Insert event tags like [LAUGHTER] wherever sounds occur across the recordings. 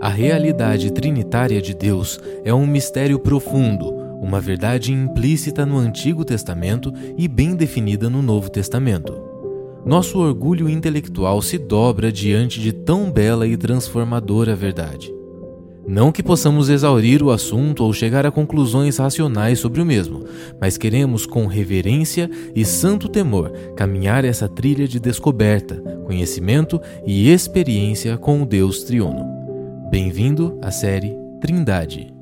A realidade trinitária de Deus é um mistério profundo, uma verdade implícita no Antigo Testamento e bem definida no Novo Testamento. Nosso orgulho intelectual se dobra diante de tão bela e transformadora verdade. Não que possamos exaurir o assunto ou chegar a conclusões racionais sobre o mesmo, mas queremos, com reverência e santo temor, caminhar essa trilha de descoberta, conhecimento e experiência com o Deus triuno. Bem-vindo à série Trindade.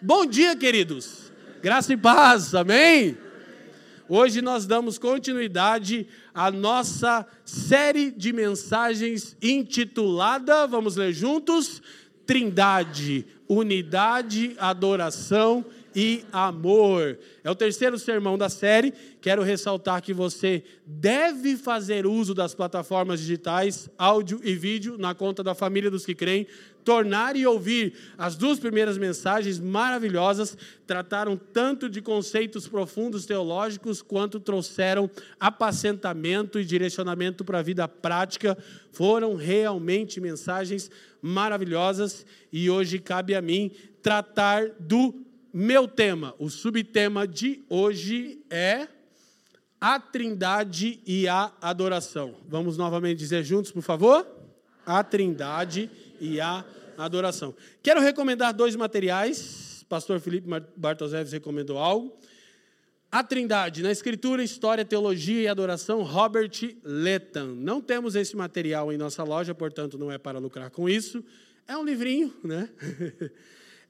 Bom dia, queridos. Graça e paz, amém? Hoje nós damos continuidade à nossa série de mensagens intitulada, vamos ler juntos, Trindade, Unidade, Adoração e Amor. É o terceiro sermão da série. Quero ressaltar que você deve fazer uso das plataformas digitais, áudio e vídeo, na conta da família dos que creem, tornar e ouvir as duas primeiras mensagens maravilhosas, trataram tanto de conceitos profundos teológicos, quanto trouxeram apacentamento e direcionamento para a vida prática. Foram realmente mensagens maravilhosas e hoje cabe a mim tratar do meu tema. O subtema de hoje é a Trindade e a adoração. Vamos novamente dizer juntos, por favor? A Trindade e a adoração. Quero recomendar dois materiais. Pastor Felipe Bartoseves recomendou algo. A Trindade, na Escritura, História, Teologia e Adoração, Robert Letton. Não temos esse material em nossa loja, portanto, não é para lucrar com isso. É um livrinho, né? [LAUGHS]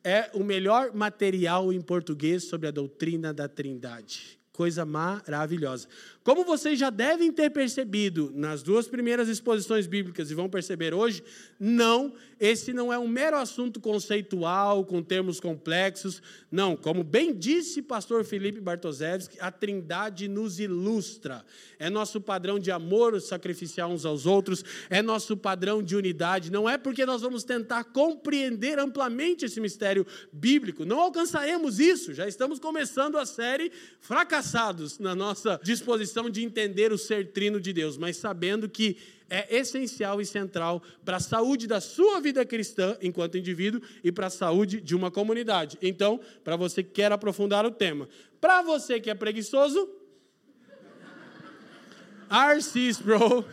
É o melhor material em português sobre a doutrina da Trindade. Coisa maravilhosa. Como vocês já devem ter percebido nas duas primeiras exposições bíblicas e vão perceber hoje, não, esse não é um mero assunto conceitual, com termos complexos. Não, como bem disse pastor Felipe Bartoszewski, a Trindade nos ilustra. É nosso padrão de amor sacrificial uns aos outros, é nosso padrão de unidade. Não é porque nós vamos tentar compreender amplamente esse mistério bíblico, não alcançaremos isso. Já estamos começando a série fracassados na nossa disposição de entender o ser trino de Deus, mas sabendo que é essencial e central para a saúde da sua vida cristã enquanto indivíduo e para a saúde de uma comunidade. Então, para você que quer aprofundar o tema, para você que é preguiçoso, [LAUGHS] Arcis, bro.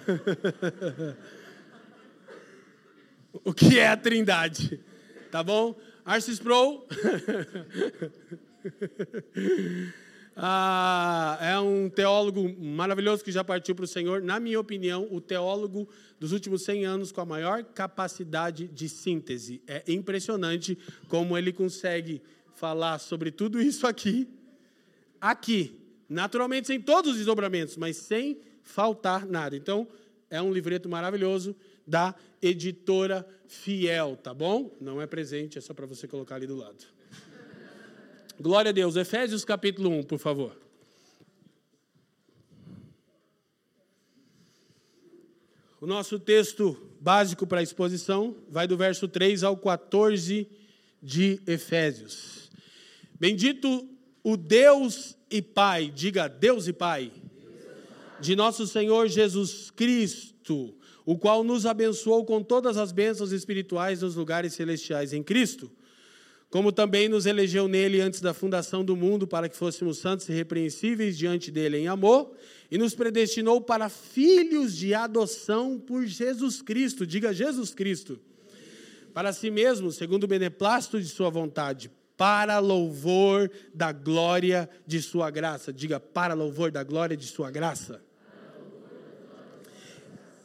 [LAUGHS] o que é a Trindade? Tá bom? Arcis Pro. [LAUGHS] Ah, é um teólogo maravilhoso que já partiu para o Senhor. Na minha opinião, o teólogo dos últimos 100 anos com a maior capacidade de síntese. É impressionante como ele consegue falar sobre tudo isso aqui, aqui, naturalmente sem todos os desdobramentos, mas sem faltar nada. Então, é um livreto maravilhoso da editora Fiel, tá bom? Não é presente, é só para você colocar ali do lado. Glória a Deus. Efésios capítulo 1, por favor. O nosso texto básico para a exposição vai do verso 3 ao 14 de Efésios. Bendito o Deus e Pai, diga Deus e Pai, de nosso Senhor Jesus Cristo, o qual nos abençoou com todas as bênçãos espirituais nos lugares celestiais em Cristo como também nos elegeu nele antes da fundação do mundo, para que fôssemos santos e repreensíveis diante dele em amor, e nos predestinou para filhos de adoção por Jesus Cristo, diga Jesus Cristo, para si mesmo, segundo o beneplácito de sua vontade, para louvor da glória de sua graça, diga para louvor da glória de sua graça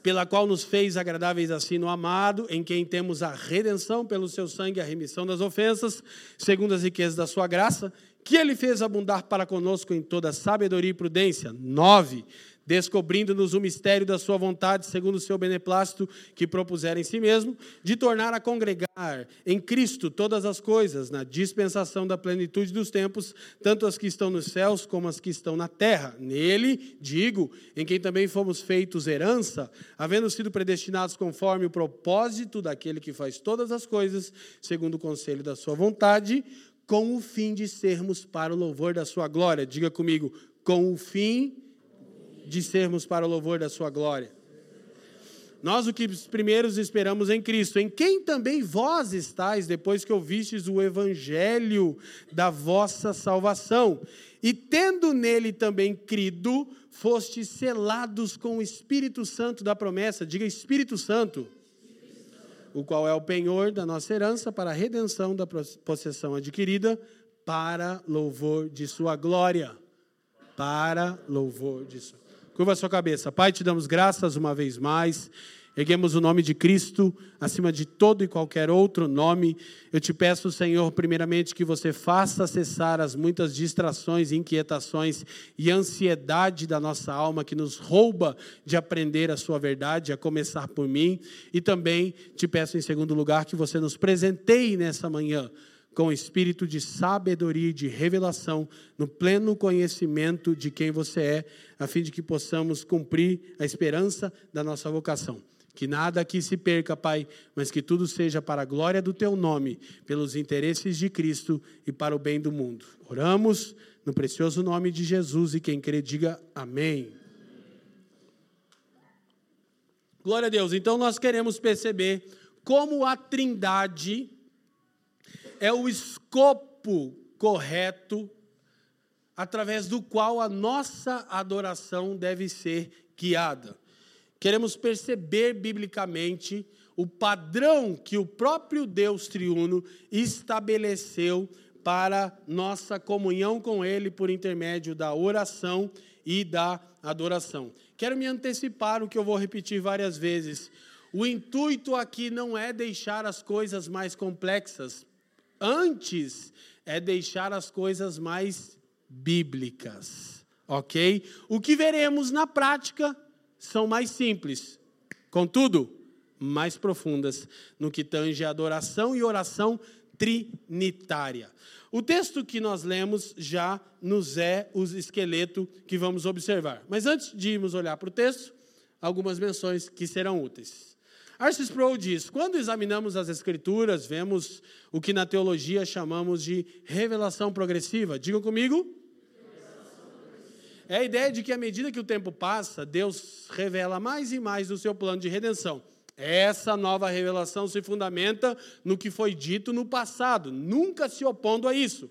pela qual nos fez agradáveis assim no amado, em quem temos a redenção pelo seu sangue, a remissão das ofensas, segundo as riquezas da sua graça, que ele fez abundar para conosco em toda sabedoria e prudência. Nove descobrindo-nos o mistério da sua vontade, segundo o seu beneplácito que propusera em si mesmo, de tornar a congregar em Cristo todas as coisas, na dispensação da plenitude dos tempos, tanto as que estão nos céus como as que estão na terra. Nele, digo, em quem também fomos feitos herança, havendo sido predestinados conforme o propósito daquele que faz todas as coisas, segundo o conselho da sua vontade, com o fim de sermos para o louvor da sua glória. Diga comigo, com o fim de sermos para o louvor da Sua glória. Nós, o que primeiros esperamos em Cristo, em quem também vós estáis, depois que ouvistes o evangelho da vossa salvação, e tendo nele também crido, fostes selados com o Espírito Santo da promessa. Diga Espírito Santo. O qual é o penhor da nossa herança para a redenção da possessão adquirida, para louvor de Sua glória. Para louvor de Sua Curva a sua cabeça. Pai, te damos graças uma vez mais. Erguemos o nome de Cristo acima de todo e qualquer outro nome. Eu te peço, Senhor, primeiramente que você faça cessar as muitas distrações, inquietações e ansiedade da nossa alma que nos rouba de aprender a sua verdade, a começar por mim. E também te peço, em segundo lugar, que você nos presenteie nessa manhã com espírito de sabedoria e de revelação, no pleno conhecimento de quem você é, a fim de que possamos cumprir a esperança da nossa vocação. Que nada aqui se perca, Pai, mas que tudo seja para a glória do Teu nome, pelos interesses de Cristo e para o bem do mundo. Oramos no precioso nome de Jesus e quem crê, diga amém. Glória a Deus. Então nós queremos perceber como a Trindade é o escopo correto através do qual a nossa adoração deve ser guiada. Queremos perceber biblicamente o padrão que o próprio Deus triuno estabeleceu para nossa comunhão com Ele por intermédio da oração e da adoração. Quero me antecipar o que eu vou repetir várias vezes. O intuito aqui não é deixar as coisas mais complexas Antes é deixar as coisas mais bíblicas, ok? O que veremos na prática são mais simples, contudo, mais profundas no que tange a adoração e oração trinitária. O texto que nós lemos já nos é o esqueleto que vamos observar. Mas antes de irmos olhar para o texto, algumas menções que serão úteis. Arce Sproul diz: quando examinamos as Escrituras, vemos o que na teologia chamamos de revelação progressiva. Digam comigo. É a ideia de que, à medida que o tempo passa, Deus revela mais e mais do seu plano de redenção. Essa nova revelação se fundamenta no que foi dito no passado, nunca se opondo a isso,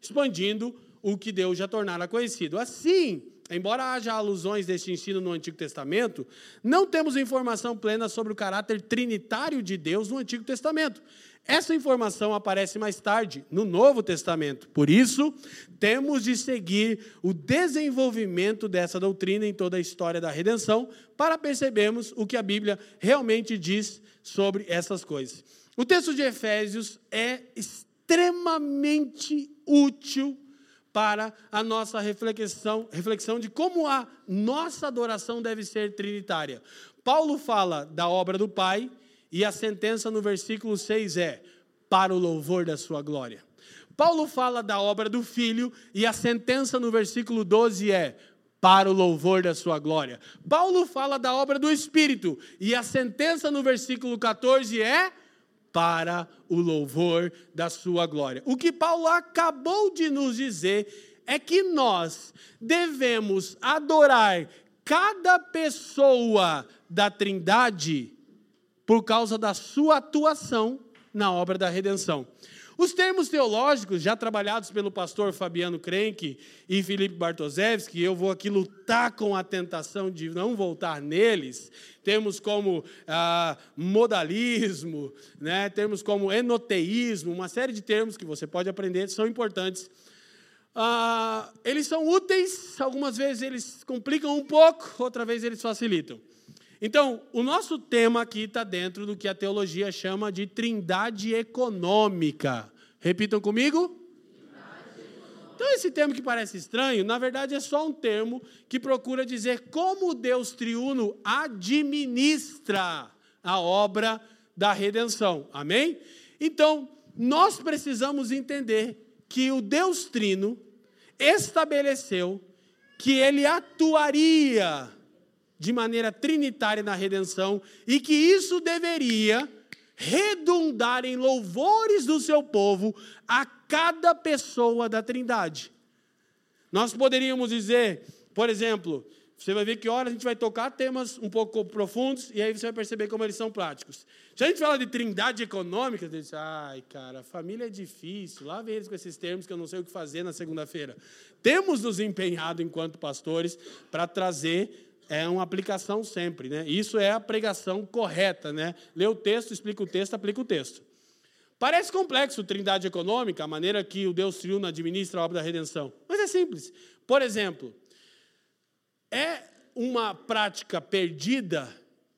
expandindo o que Deus já tornara conhecido. Assim, Embora haja alusões deste ensino no Antigo Testamento, não temos informação plena sobre o caráter trinitário de Deus no Antigo Testamento. Essa informação aparece mais tarde, no Novo Testamento. Por isso, temos de seguir o desenvolvimento dessa doutrina em toda a história da redenção, para percebermos o que a Bíblia realmente diz sobre essas coisas. O texto de Efésios é extremamente útil para a nossa reflexão, reflexão de como a nossa adoração deve ser trinitária. Paulo fala da obra do Pai e a sentença no versículo 6 é: para o louvor da sua glória. Paulo fala da obra do Filho e a sentença no versículo 12 é: para o louvor da sua glória. Paulo fala da obra do Espírito e a sentença no versículo 14 é: para o louvor da sua glória. O que Paulo acabou de nos dizer é que nós devemos adorar cada pessoa da Trindade por causa da sua atuação na obra da redenção. Os termos teológicos, já trabalhados pelo pastor Fabiano Krenk e Felipe Bartoszewski, eu vou aqui lutar com a tentação de não voltar neles, termos como ah, modalismo, né, termos como enoteísmo, uma série de termos que você pode aprender, são importantes. Ah, eles são úteis, algumas vezes eles complicam um pouco, outra vez eles facilitam. Então, o nosso tema aqui está dentro do que a teologia chama de trindade econômica. Repitam comigo. Então, esse termo que parece estranho, na verdade é só um termo que procura dizer como Deus triuno administra a obra da redenção. Amém? Então, nós precisamos entender que o Deus trino estabeleceu que ele atuaria de maneira trinitária na redenção e que isso deveria redundar em louvores do seu povo a cada pessoa da Trindade. Nós poderíamos dizer, por exemplo, Você vai ver que hora a gente vai tocar temas um pouco profundos e aí você vai perceber como eles são práticos. Se a gente fala de trindade econômica, você diz, ai, cara, família é difícil. Lá vem eles com esses termos que eu não sei o que fazer na segunda-feira. Temos nos empenhado enquanto pastores para trazer é uma aplicação sempre, né? Isso é a pregação correta, né? Lê o texto, explica o texto, aplica o texto. Parece complexo trindade econômica, a maneira que o Deus triuno administra a obra da redenção, mas é simples. Por exemplo, é uma prática perdida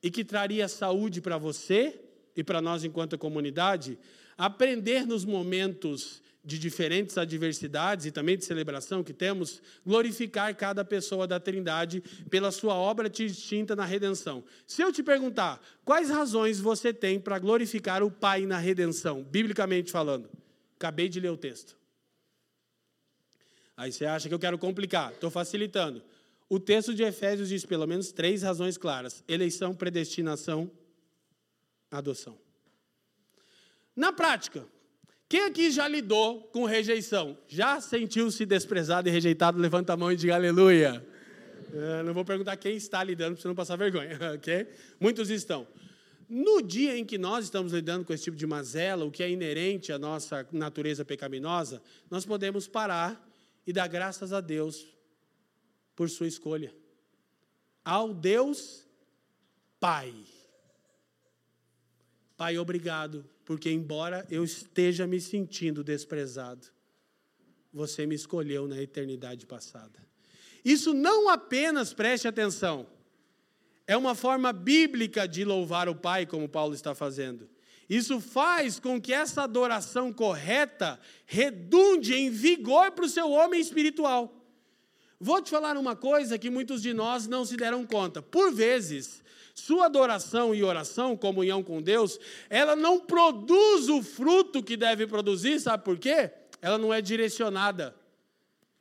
e que traria saúde para você e para nós enquanto comunidade, aprender nos momentos de diferentes adversidades e também de celebração que temos, glorificar cada pessoa da Trindade pela sua obra distinta na redenção. Se eu te perguntar, quais razões você tem para glorificar o Pai na redenção, biblicamente falando? Acabei de ler o texto. Aí você acha que eu quero complicar, estou facilitando. O texto de Efésios diz pelo menos três razões claras: eleição, predestinação, adoção. Na prática, quem aqui já lidou com rejeição? Já sentiu-se desprezado e rejeitado? Levanta a mão e diga aleluia. É, não vou perguntar quem está lidando para você não passar vergonha, [LAUGHS] ok? Muitos estão. No dia em que nós estamos lidando com esse tipo de mazela, o que é inerente à nossa natureza pecaminosa, nós podemos parar e dar graças a Deus por sua escolha. Ao Deus Pai. Pai, obrigado, porque embora eu esteja me sentindo desprezado, você me escolheu na eternidade passada. Isso não apenas, preste atenção, é uma forma bíblica de louvar o Pai, como Paulo está fazendo. Isso faz com que essa adoração correta redunde em vigor para o seu homem espiritual. Vou te falar uma coisa que muitos de nós não se deram conta. Por vezes, sua adoração e oração, comunhão com Deus, ela não produz o fruto que deve produzir, sabe por quê? Ela não é direcionada.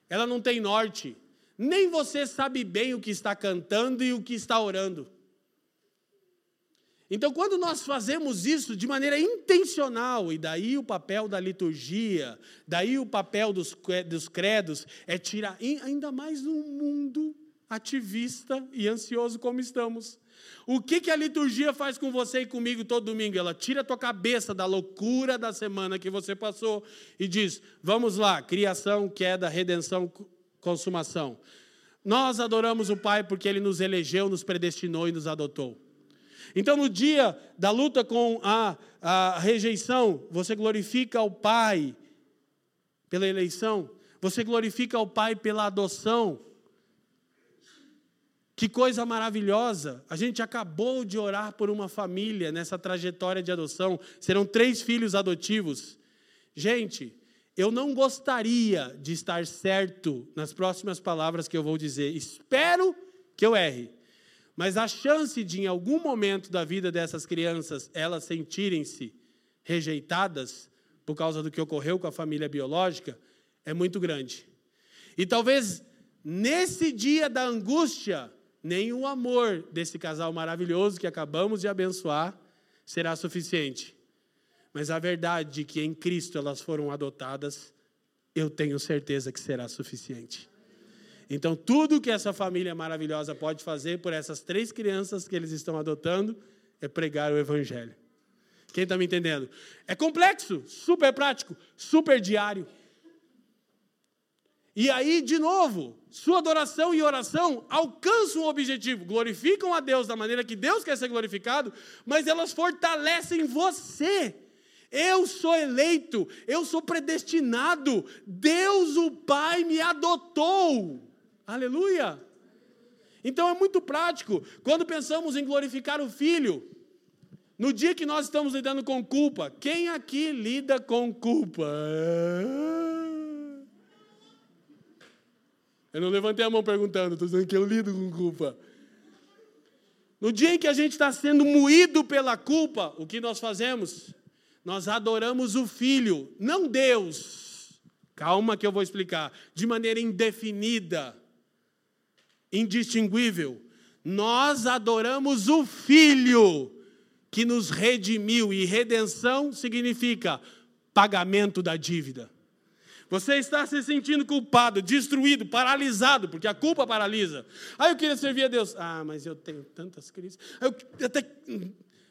Ela não tem norte. Nem você sabe bem o que está cantando e o que está orando. Então, quando nós fazemos isso de maneira intencional, e daí o papel da liturgia, daí o papel dos, dos credos, é tirar, ainda mais num mundo ativista e ansioso como estamos. O que, que a liturgia faz com você e comigo todo domingo? Ela tira a tua cabeça da loucura da semana que você passou e diz: vamos lá, criação, queda, redenção, consumação. Nós adoramos o Pai porque Ele nos elegeu, nos predestinou e nos adotou. Então, no dia da luta com a, a rejeição, você glorifica o Pai pela eleição, você glorifica o Pai pela adoção. Que coisa maravilhosa! A gente acabou de orar por uma família nessa trajetória de adoção. Serão três filhos adotivos. Gente, eu não gostaria de estar certo nas próximas palavras que eu vou dizer. Espero que eu erre. Mas a chance de, em algum momento da vida dessas crianças, elas sentirem-se rejeitadas por causa do que ocorreu com a família biológica é muito grande. E talvez nesse dia da angústia, nem o amor desse casal maravilhoso que acabamos de abençoar será suficiente. Mas a verdade de que em Cristo elas foram adotadas, eu tenho certeza que será suficiente. Então, tudo que essa família maravilhosa pode fazer por essas três crianças que eles estão adotando é pregar o Evangelho. Quem está me entendendo? É complexo, super prático, super diário. E aí, de novo, sua adoração e oração alcançam o objetivo, glorificam a Deus da maneira que Deus quer ser glorificado, mas elas fortalecem você. Eu sou eleito, eu sou predestinado, Deus, o Pai, me adotou. Aleluia! Então é muito prático. Quando pensamos em glorificar o Filho, no dia que nós estamos lidando com culpa, quem aqui lida com culpa? Eu não levantei a mão perguntando, estou dizendo que eu lido com culpa. No dia em que a gente está sendo moído pela culpa, o que nós fazemos? Nós adoramos o Filho, não Deus. Calma que eu vou explicar. De maneira indefinida indistinguível. Nós adoramos o Filho que nos redimiu, e redenção significa pagamento da dívida. Você está se sentindo culpado, destruído, paralisado, porque a culpa paralisa. Aí eu queria servir a Deus. Ah, mas eu tenho tantas crises. Aí, eu, até...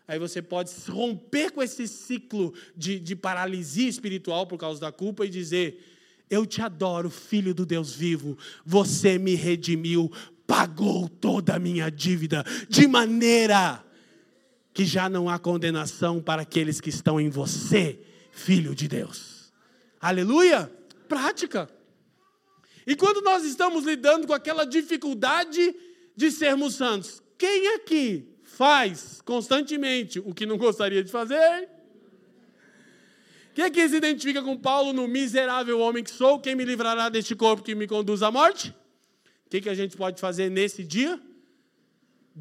Aí você pode romper com esse ciclo de, de paralisia espiritual por causa da culpa e dizer: Eu te adoro, filho do Deus vivo. Você me redimiu, pagou toda a minha dívida, de maneira que já não há condenação para aqueles que estão em você, filho de Deus. Aleluia! Prática. E quando nós estamos lidando com aquela dificuldade de sermos santos, quem aqui faz constantemente o que não gostaria de fazer? Quem aqui se identifica com Paulo no miserável homem que sou? Quem me livrará deste corpo que me conduz à morte? O que, que a gente pode fazer nesse dia?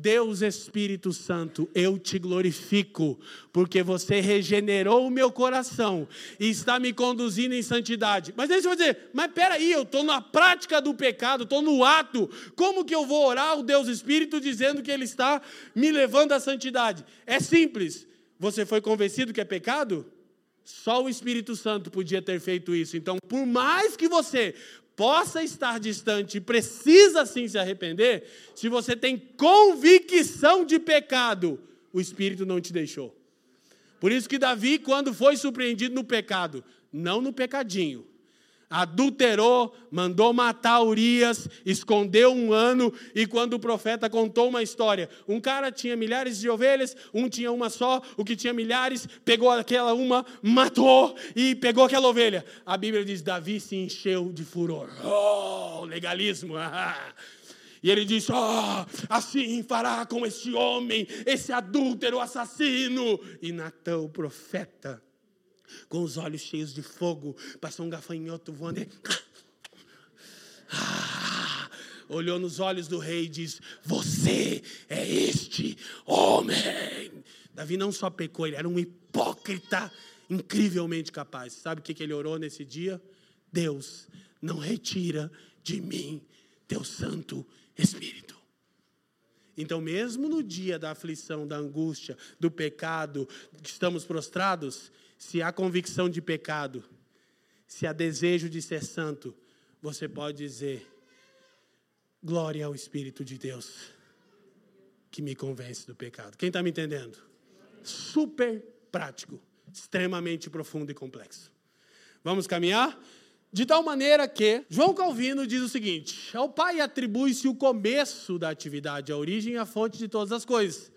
Deus Espírito Santo, eu te glorifico, porque você regenerou o meu coração e está me conduzindo em santidade. Mas aí você vai dizer, mas peraí, eu estou na prática do pecado, estou no ato, como que eu vou orar o Deus Espírito dizendo que Ele está me levando à santidade? É simples, você foi convencido que é pecado? Só o Espírito Santo podia ter feito isso. Então, por mais que você possa estar distante e precisa sim se arrepender, se você tem convicção de pecado, o Espírito não te deixou. Por isso que Davi, quando foi surpreendido no pecado, não no pecadinho, adulterou, mandou matar Urias, escondeu um ano, e quando o profeta contou uma história, um cara tinha milhares de ovelhas, um tinha uma só, o que tinha milhares, pegou aquela uma, matou e pegou aquela ovelha. A Bíblia diz: Davi se encheu de furor. Oh, legalismo! [LAUGHS] E ele diz: Oh, assim fará com este homem, esse adúltero assassino. E Natão, o profeta, com os olhos cheios de fogo, passou um gafanhoto voando. E... Ah, olhou nos olhos do rei e diz: Você é este homem. Davi não só pecou, ele era um hipócrita incrivelmente capaz. Sabe o que ele orou nesse dia? Deus, não retira de mim teu Santo Espírito. Então, mesmo no dia da aflição, da angústia, do pecado, que estamos prostrados, se há convicção de pecado, se há desejo de ser santo, você pode dizer: glória ao Espírito de Deus que me convence do pecado. Quem está me entendendo? Super prático, extremamente profundo e complexo. Vamos caminhar? De tal maneira que João Calvino diz o seguinte: ao Pai atribui-se o começo da atividade, a origem e a fonte de todas as coisas.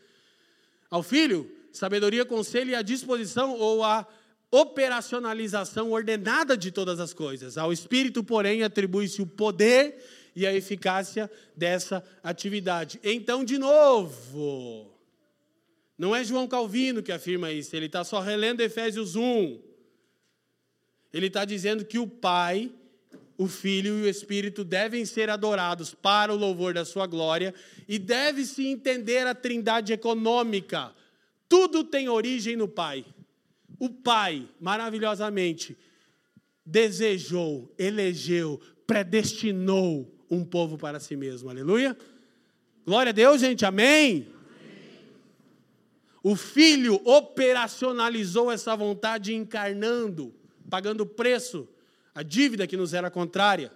Ao Filho, sabedoria, conselho e a disposição ou a operacionalização ordenada de todas as coisas. Ao Espírito, porém, atribui-se o poder e a eficácia dessa atividade. Então, de novo, não é João Calvino que afirma isso, ele está só relendo Efésios 1. Ele está dizendo que o Pai, o Filho e o Espírito devem ser adorados para o louvor da sua glória e deve-se entender a trindade econômica tudo tem origem no Pai. O Pai, maravilhosamente, desejou, elegeu, predestinou um povo para si mesmo. Aleluia. Glória a Deus, gente. Amém. O Filho operacionalizou essa vontade encarnando, pagando preço, a dívida que nos era contrária.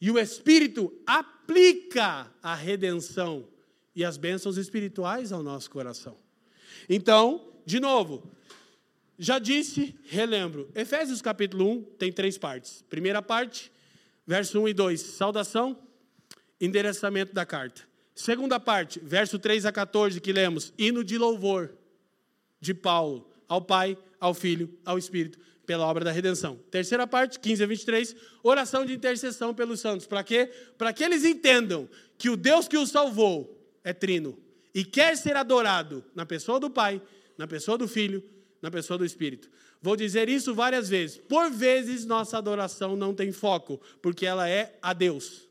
E o Espírito aplica a redenção e as bênçãos espirituais ao nosso coração. Então, de novo, já disse, relembro. Efésios capítulo 1 tem três partes. Primeira parte, verso 1 e 2, saudação, endereçamento da carta. Segunda parte, verso 3 a 14, que lemos, hino de louvor de Paulo ao Pai, ao Filho, ao Espírito, pela obra da redenção. Terceira parte, 15 a 23, oração de intercessão pelos santos. Para quê? Para que eles entendam que o Deus que os salvou é trino e quer ser adorado na pessoa do Pai, na pessoa do Filho, na pessoa do Espírito. Vou dizer isso várias vezes. Por vezes nossa adoração não tem foco, porque ela é a Deus.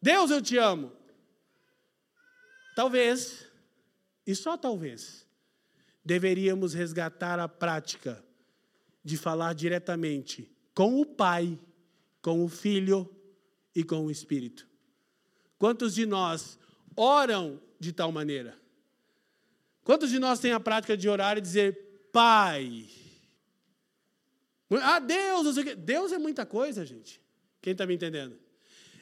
Deus, eu te amo. Talvez, e só talvez, deveríamos resgatar a prática de falar diretamente com o Pai, com o Filho e com o Espírito. Quantos de nós oram de tal maneira? Quantos de nós têm a prática de orar e dizer, Pai? Ah, Deus. Deus é muita coisa, gente. Quem está me entendendo?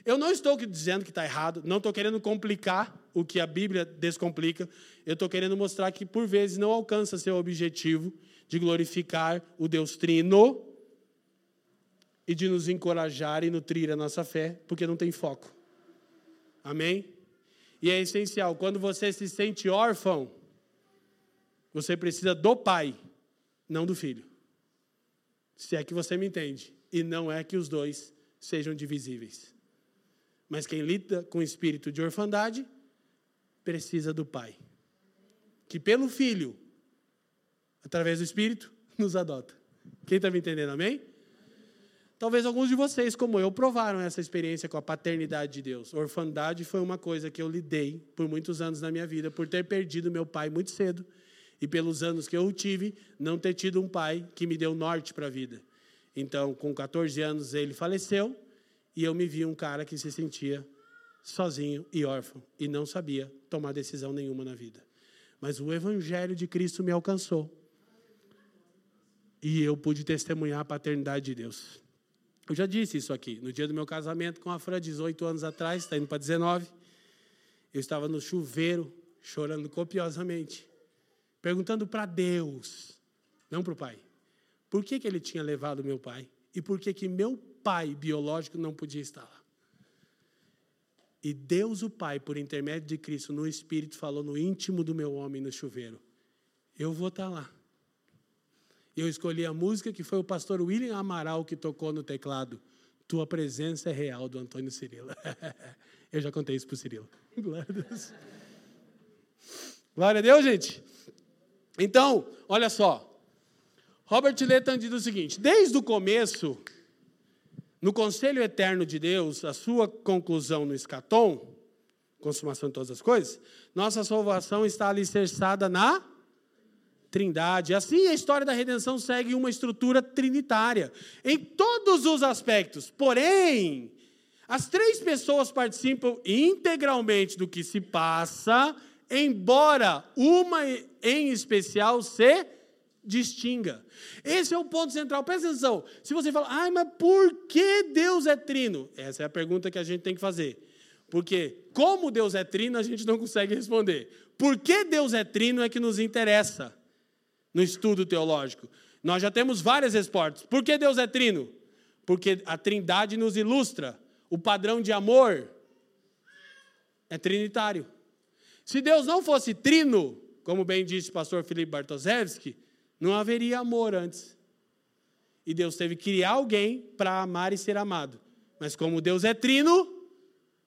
Eu não estou dizendo que está errado, não estou querendo complicar o que a Bíblia descomplica. Eu estou querendo mostrar que, por vezes, não alcança seu objetivo de glorificar o Deus Trino e de nos encorajar e nutrir a nossa fé, porque não tem foco. Amém? E é essencial, quando você se sente órfão, você precisa do pai, não do filho. Se é que você me entende. E não é que os dois sejam divisíveis. Mas quem lida com o espírito de orfandade precisa do pai. Que pelo filho, através do espírito, [LAUGHS] nos adota. Quem está me entendendo, amém? Talvez alguns de vocês, como eu, provaram essa experiência com a paternidade de Deus. orfandade foi uma coisa que eu lidei por muitos anos na minha vida, por ter perdido meu pai muito cedo e pelos anos que eu tive, não ter tido um pai que me deu norte para a vida. Então, com 14 anos, ele faleceu e eu me vi um cara que se sentia sozinho e órfão e não sabia tomar decisão nenhuma na vida. Mas o evangelho de Cristo me alcançou. E eu pude testemunhar a paternidade de Deus. Eu já disse isso aqui. No dia do meu casamento com a Fran, 18 anos atrás, está indo para 19, eu estava no chuveiro, chorando copiosamente, perguntando para Deus, não para o pai, por que, que ele tinha levado meu pai e por que, que meu pai biológico não podia estar lá. E Deus, o Pai, por intermédio de Cristo, no Espírito, falou no íntimo do meu homem no chuveiro: Eu vou estar lá. Eu escolhi a música que foi o pastor William Amaral que tocou no teclado. Tua presença é real, do Antônio Cirilo. [LAUGHS] Eu já contei isso para o Cirilo. [LAUGHS] Glória a Deus. Glória a Deus, gente. Então, olha só. Robert Letton diz o seguinte: desde o começo, no conselho eterno de Deus, a sua conclusão no escatom, consumação de todas as coisas, nossa salvação está alicerçada na Trindade. Assim, a história da redenção segue uma estrutura trinitária em todos os aspectos. Porém, as três pessoas participam integralmente do que se passa, embora uma em especial se distinga. Esse é o ponto central. Presta atenção. Se você fala, ai, mas por que Deus é trino? Essa é a pergunta que a gente tem que fazer. Porque, como Deus é trino, a gente não consegue responder. Por que Deus é trino é que nos interessa no estudo teológico. Nós já temos várias respostas. Por que Deus é trino? Porque a trindade nos ilustra. O padrão de amor é trinitário. Se Deus não fosse trino, como bem disse o pastor Felipe Bartoszewski, não haveria amor antes. E Deus teve que criar alguém para amar e ser amado. Mas como Deus é trino,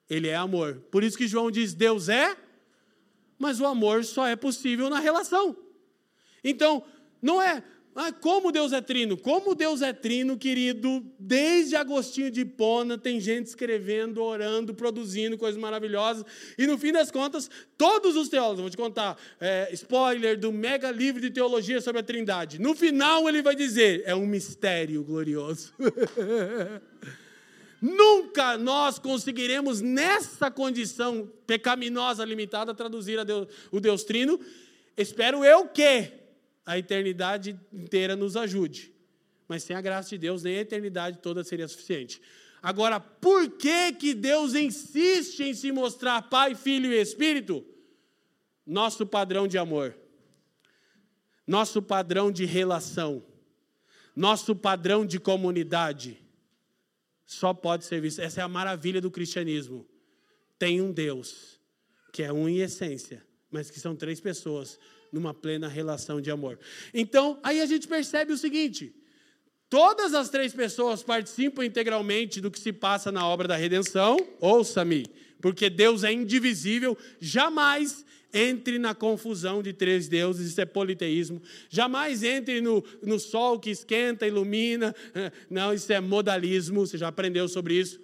ele é amor. Por isso que João diz: Deus é, mas o amor só é possível na relação. Então, não é ah, como Deus é trino? Como Deus é trino, querido, desde Agostinho de Hipona, tem gente escrevendo, orando, produzindo coisas maravilhosas. E no fim das contas, todos os teólogos, vou te contar, é, spoiler do mega livro de teologia sobre a Trindade. No final ele vai dizer: é um mistério glorioso. [LAUGHS] Nunca nós conseguiremos, nessa condição pecaminosa limitada, traduzir Deus, o Deus Trino. Espero eu que a eternidade inteira nos ajude. Mas sem a graça de Deus, nem a eternidade toda seria suficiente. Agora, por que, que Deus insiste em se mostrar Pai, Filho e Espírito? Nosso padrão de amor, nosso padrão de relação, nosso padrão de comunidade, só pode ser visto. Essa é a maravilha do cristianismo. Tem um Deus, que é um em essência, mas que são três pessoas numa plena relação de amor. Então, aí a gente percebe o seguinte: todas as três pessoas participam integralmente do que se passa na obra da redenção. Ouça-me, porque Deus é indivisível, jamais entre na confusão de três deuses, isso é politeísmo. Jamais entre no, no sol que esquenta, ilumina. [LAUGHS] Não, isso é modalismo, você já aprendeu sobre isso.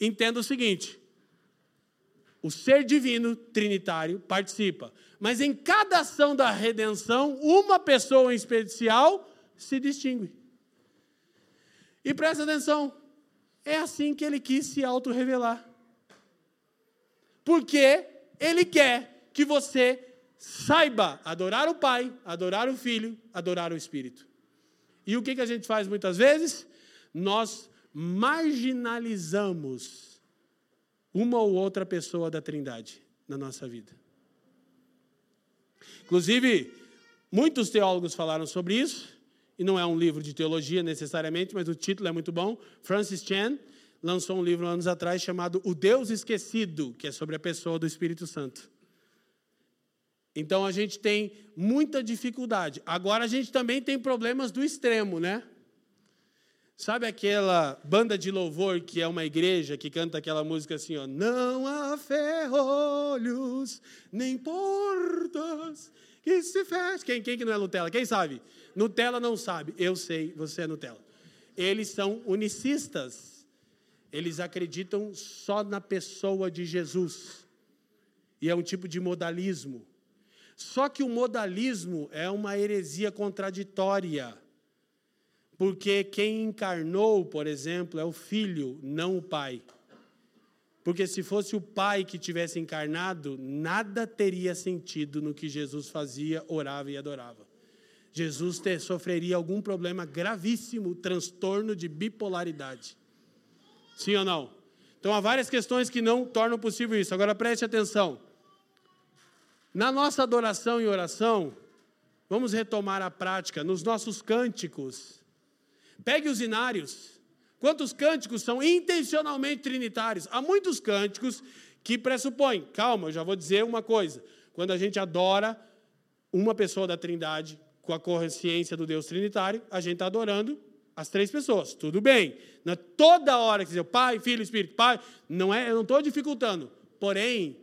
Entenda o seguinte: o ser divino trinitário participa. Mas em cada ação da redenção, uma pessoa em especial se distingue. E presta atenção, é assim que ele quis se auto-revelar. Porque ele quer que você saiba adorar o Pai, adorar o Filho, adorar o Espírito. E o que, que a gente faz muitas vezes? Nós marginalizamos uma ou outra pessoa da Trindade na nossa vida. Inclusive, muitos teólogos falaram sobre isso, e não é um livro de teologia necessariamente, mas o título é muito bom. Francis Chan lançou um livro anos atrás chamado O Deus Esquecido, que é sobre a pessoa do Espírito Santo. Então a gente tem muita dificuldade. Agora a gente também tem problemas do extremo, né? Sabe aquela banda de louvor que é uma igreja que canta aquela música assim, ó, não há ferrolhos nem portas que se fechem. Quem, quem que não é Nutella? Quem sabe? Nutella não sabe. Eu sei, você é Nutella. Eles são unicistas. Eles acreditam só na pessoa de Jesus. E é um tipo de modalismo. Só que o modalismo é uma heresia contraditória. Porque quem encarnou, por exemplo, é o filho, não o pai. Porque se fosse o pai que tivesse encarnado, nada teria sentido no que Jesus fazia, orava e adorava. Jesus ter, sofreria algum problema gravíssimo, transtorno de bipolaridade. Sim ou não? Então há várias questões que não tornam possível isso. Agora preste atenção. Na nossa adoração e oração, vamos retomar a prática nos nossos cânticos. Pegue os inários. Quantos cânticos são intencionalmente trinitários? Há muitos cânticos que pressupõem. Calma, eu já vou dizer uma coisa. Quando a gente adora uma pessoa da Trindade com a consciência do Deus Trinitário, a gente está adorando as três pessoas. Tudo bem. Não é toda hora que dizer Pai, Filho, Espírito, Pai. Não é, eu não estou dificultando. Porém,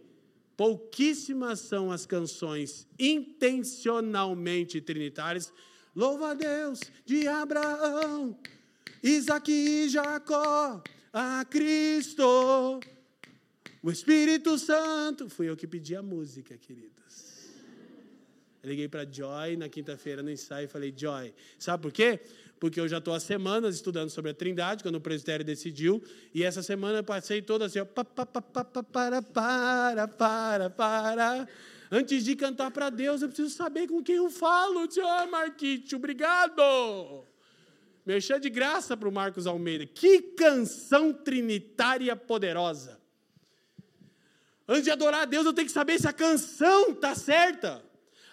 pouquíssimas são as canções intencionalmente trinitárias Louva a Deus de Abraão, Isaac e Jacó, a Cristo, o Espírito Santo. Fui eu que pedi a música, queridos. Eu liguei para Joy na quinta-feira no ensaio e falei: Joy, sabe por quê? Porque eu já estou há semanas estudando sobre a Trindade, quando o presbitério decidiu, e essa semana eu passei toda assim, ó, para, para, para, para, para. Antes de cantar para Deus, eu preciso saber com quem eu falo. Tio Marquite, obrigado. Mexer de graça para o Marcos Almeida. Que canção trinitária poderosa. Antes de adorar a Deus, eu tenho que saber se a canção está certa.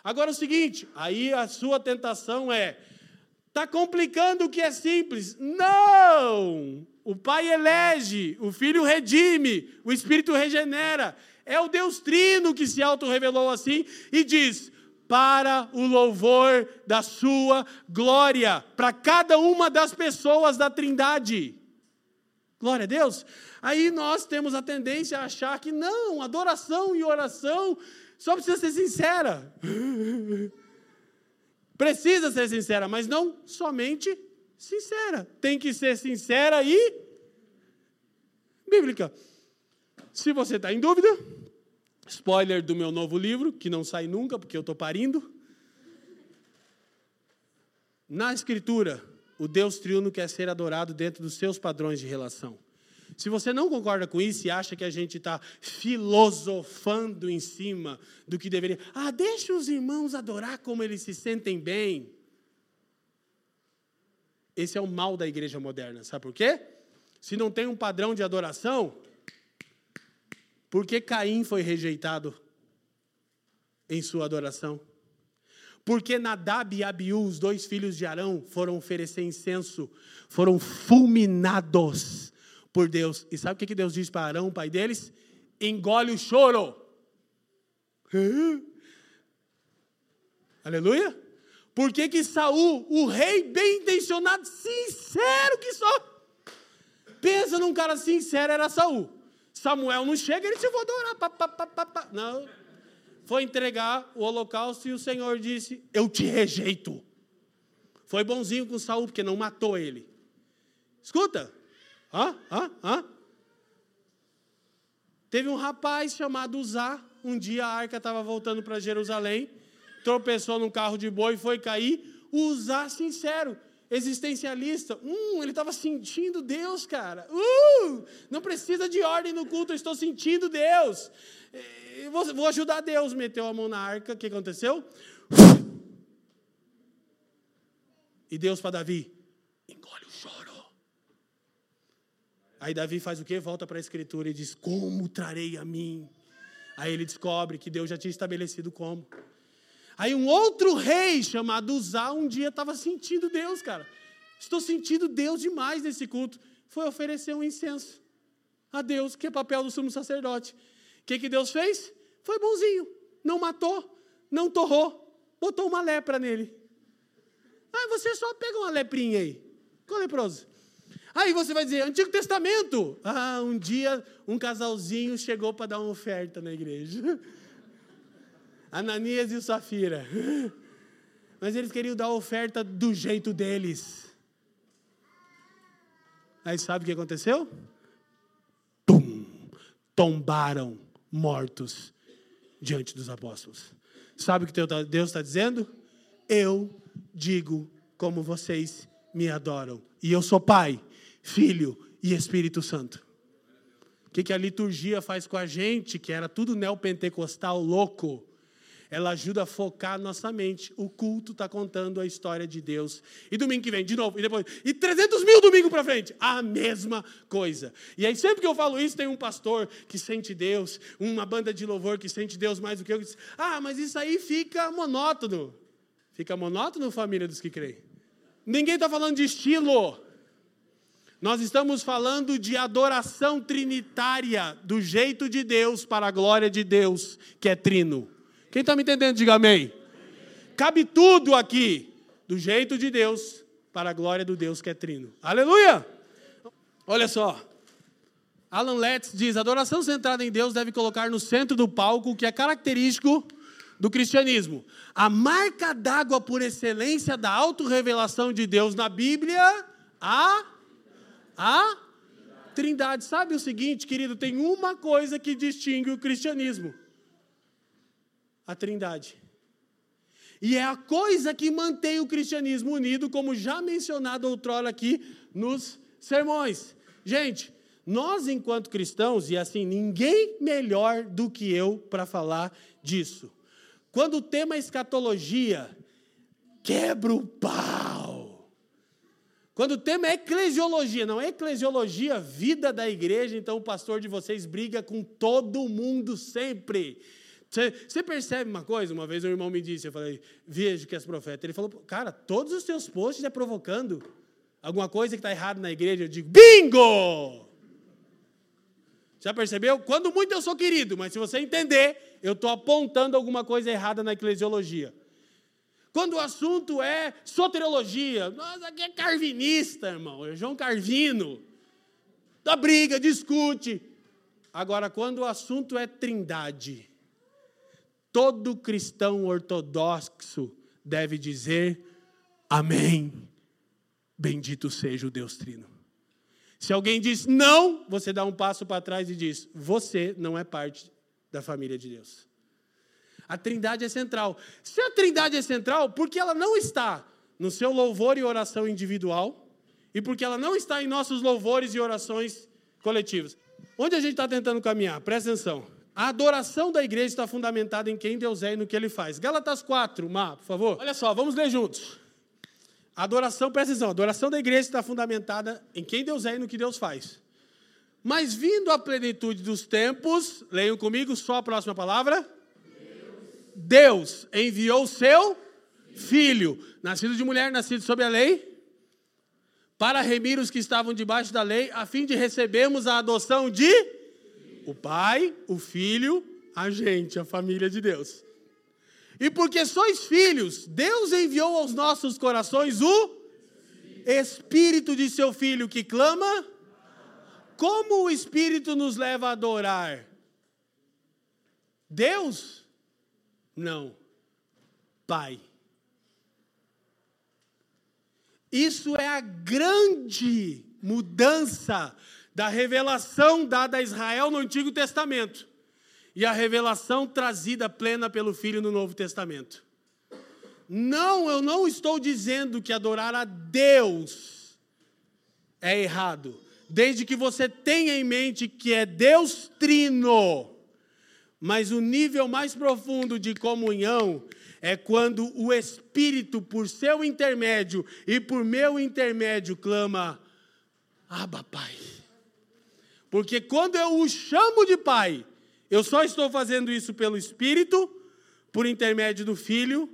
Agora é o seguinte, aí a sua tentação é, está complicando o que é simples. Não! O Pai elege, o Filho redime, o Espírito regenera. É o Deus Trino que se auto-revelou assim e diz: para o louvor da sua glória, para cada uma das pessoas da Trindade. Glória a Deus. Aí nós temos a tendência a achar que não, adoração e oração só precisa ser sincera. [LAUGHS] precisa ser sincera, mas não somente sincera. Tem que ser sincera e bíblica. Se você está em dúvida, spoiler do meu novo livro, que não sai nunca porque eu estou parindo. Na Escritura, o Deus triuno quer ser adorado dentro dos seus padrões de relação. Se você não concorda com isso e acha que a gente está filosofando em cima do que deveria. Ah, deixa os irmãos adorar como eles se sentem bem. Esse é o mal da igreja moderna, sabe por quê? Se não tem um padrão de adoração, por que Caim foi rejeitado em sua adoração? Porque Nadab e Abiú, os dois filhos de Arão, foram oferecer incenso, foram fulminados por Deus. E sabe o que Deus disse para Arão, pai deles? Engole o choro. Aleluia? Por que, que Saul, o rei bem intencionado, sincero que só. Pensa num cara sincero, era Saul. Samuel não chega, ele disse, eu vou adorar. Pá, pá, Não. Foi entregar o holocausto e o Senhor disse, eu te rejeito. Foi bonzinho com Saul, porque não matou ele. Escuta. Hã? Hã? Hã? Teve um rapaz chamado Uzá. Um dia a arca estava voltando para Jerusalém. Tropeçou num carro de boi e foi cair. Uzá sincero existencialista. Hum, ele estava sentindo Deus, cara. Uh, não precisa de ordem no culto, eu estou sentindo Deus. Eu vou, vou ajudar Deus. Meteu a mão na arca, o que aconteceu? E Deus para Davi: engole o choro. Aí Davi faz o quê? Volta para a escritura e diz: Como trarei a mim? Aí ele descobre que Deus já tinha estabelecido como. Aí um outro rei chamado Uzá um dia estava sentindo Deus, cara. Estou sentindo Deus demais nesse culto. Foi oferecer um incenso a Deus, que é papel do sumo sacerdote. O que, que Deus fez? Foi bonzinho. Não matou, não torrou, botou uma lepra nele. Aí você só pega uma leprinha aí. Qual leproso? Aí você vai dizer, Antigo Testamento. Ah, um dia um casalzinho chegou para dar uma oferta na igreja. [LAUGHS] Ananias e Safira. [LAUGHS] Mas eles queriam dar a oferta do jeito deles. Aí sabe o que aconteceu? Tum! Tombaram mortos diante dos apóstolos. Sabe o que Deus está dizendo? Eu digo como vocês me adoram. E eu sou pai, filho e Espírito Santo. O que, que a liturgia faz com a gente, que era tudo neopentecostal louco? Ela ajuda a focar nossa mente. O culto está contando a história de Deus. E domingo que vem, de novo, e depois, e 300 mil domingo para frente, a mesma coisa. E aí, sempre que eu falo isso, tem um pastor que sente Deus, uma banda de louvor que sente Deus mais do que eu, que diz, ah, mas isso aí fica monótono. Fica monótono, família dos que creem. Ninguém está falando de estilo. Nós estamos falando de adoração trinitária, do jeito de Deus, para a glória de Deus, que é trino. Quem está me entendendo, diga amém. Cabe tudo aqui, do jeito de Deus, para a glória do Deus que é trino. Aleluia! Olha só. Alan Letts diz: adoração centrada em Deus deve colocar no centro do palco o que é característico do cristianismo. A marca d'água por excelência da autorrevelação de Deus na Bíblia, a, a Trindade. Sabe o seguinte, querido? Tem uma coisa que distingue o cristianismo a Trindade. E é a coisa que mantém o cristianismo unido, como já mencionado outrora aqui nos sermões. Gente, nós enquanto cristãos, e assim, ninguém melhor do que eu para falar disso. Quando o tema é escatologia, quebra o pau. Quando o tema é eclesiologia, não é eclesiologia, vida da igreja, então o pastor de vocês briga com todo mundo sempre. Você, percebe uma coisa? Uma vez um irmão me disse, eu falei, vejo que és profeta. Ele falou, cara, todos os teus posts é provocando alguma coisa que está errada na igreja. Eu digo, bingo! Já percebeu? Quando muito eu sou querido, mas se você entender, eu estou apontando alguma coisa errada na eclesiologia. Quando o assunto é soteriologia, nós aqui é carvinista, irmão, é João Carvino. Dá briga, discute. Agora, quando o assunto é trindade, todo cristão ortodoxo deve dizer amém. Bendito seja o Deus Trino. Se alguém diz não, você dá um passo para trás e diz: você não é parte da família de Deus. A Trindade é central. Se a Trindade é central, porque ela não está no seu louvor e oração individual e porque ela não está em nossos louvores e orações coletivas. Onde a gente está tentando caminhar? Presta atenção. A adoração da igreja está fundamentada em quem Deus é e no que ele faz. Gálatas 4, Má, por favor. Olha só, vamos ler juntos. A adoração, presta atenção, a adoração da igreja está fundamentada em quem Deus é e no que Deus faz. Mas vindo a plenitude dos tempos, leiam comigo só a próxima palavra. Deus, Deus enviou o seu filho, nascido de mulher, nascido sob a lei, para remir os que estavam debaixo da lei, a fim de recebermos a adoção de o Pai, o Filho, a gente, a família de Deus. E porque sois filhos, Deus enviou aos nossos corações o Espírito de seu Filho que clama. Como o Espírito nos leva a adorar? Deus? Não. Pai. Isso é a grande mudança da revelação dada a Israel no Antigo Testamento e a revelação trazida plena pelo Filho no Novo Testamento. Não, eu não estou dizendo que adorar a Deus é errado, desde que você tenha em mente que é Deus trino. Mas o nível mais profundo de comunhão é quando o Espírito, por seu intermédio e por meu intermédio, clama: Abba, Pai. Porque quando eu o chamo de Pai, eu só estou fazendo isso pelo Espírito, por intermédio do Filho,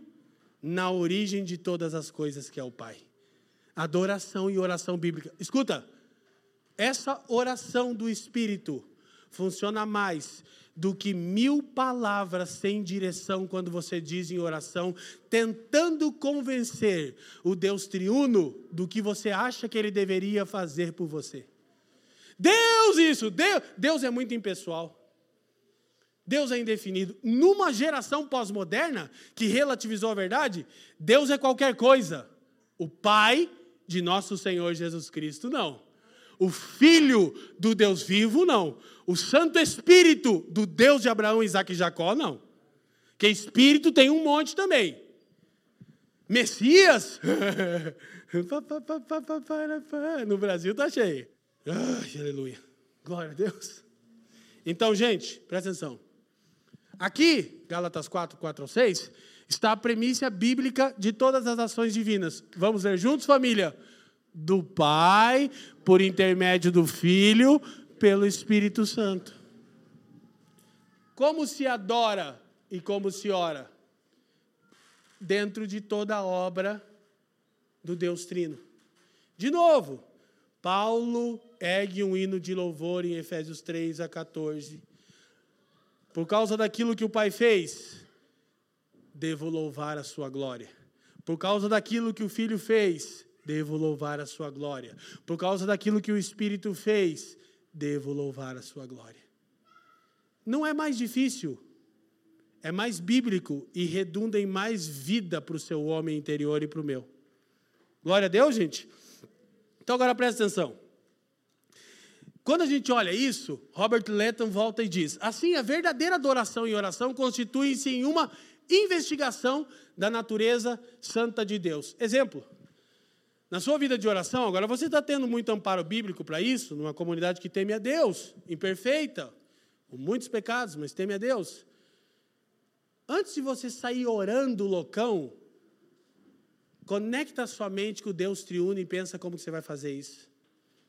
na origem de todas as coisas que é o Pai. Adoração e oração bíblica. Escuta, essa oração do Espírito funciona mais do que mil palavras sem direção quando você diz em oração, tentando convencer o Deus triuno do que você acha que ele deveria fazer por você. Deus, isso, Deus, Deus é muito impessoal. Deus é indefinido. Numa geração pós-moderna que relativizou a verdade, Deus é qualquer coisa. O Pai de nosso Senhor Jesus Cristo, não o Filho do Deus vivo, não. O Santo Espírito do Deus de Abraão, Isaac e Jacó, não. Que Espírito tem um monte também. Messias? no Brasil está cheio. Ai, aleluia. Glória a Deus. Então, gente, presta atenção. Aqui, Gálatas 4, 4 ao 6, está a premissa bíblica de todas as ações divinas. Vamos ler juntos, família? do Pai, por intermédio do Filho, pelo Espírito Santo. Como se adora e como se ora? Dentro de toda a obra do Deus Trino. De novo, Paulo ergue um hino de louvor em Efésios 3 a 14. Por causa daquilo que o Pai fez, devo louvar a sua glória. Por causa daquilo que o Filho fez, devo louvar a sua glória. Por causa daquilo que o Espírito fez, devo louvar a sua glória. Não é mais difícil, é mais bíblico e redunda em mais vida para o seu homem interior e para o meu. Glória a Deus, gente. Então agora presta atenção. Quando a gente olha isso, Robert Letton volta e diz: assim, a verdadeira adoração e oração constituem-se em uma investigação da natureza santa de Deus. Exemplo: na sua vida de oração, agora você está tendo muito amparo bíblico para isso, numa comunidade que teme a Deus, imperfeita, com muitos pecados, mas teme a Deus. Antes de você sair orando loucão, conecta a sua mente com o Deus triuno e pensa como você vai fazer isso.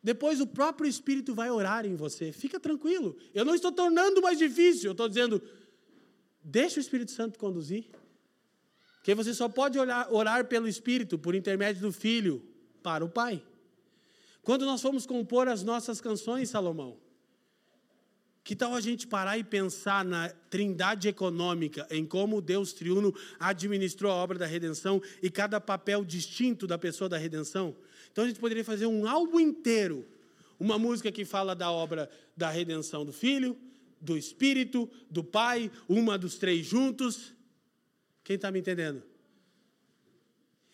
Depois o próprio Espírito vai orar em você. Fica tranquilo. Eu não estou tornando mais difícil, eu estou dizendo, deixa o Espírito Santo conduzir. Porque você só pode orar, orar pelo Espírito, por intermédio do Filho, para o Pai. Quando nós fomos compor as nossas canções, Salomão, que tal a gente parar e pensar na trindade econômica, em como Deus triuno administrou a obra da redenção e cada papel distinto da pessoa da redenção? Então a gente poderia fazer um álbum inteiro, uma música que fala da obra da redenção do Filho, do Espírito, do Pai, uma dos três juntos. Quem está me entendendo?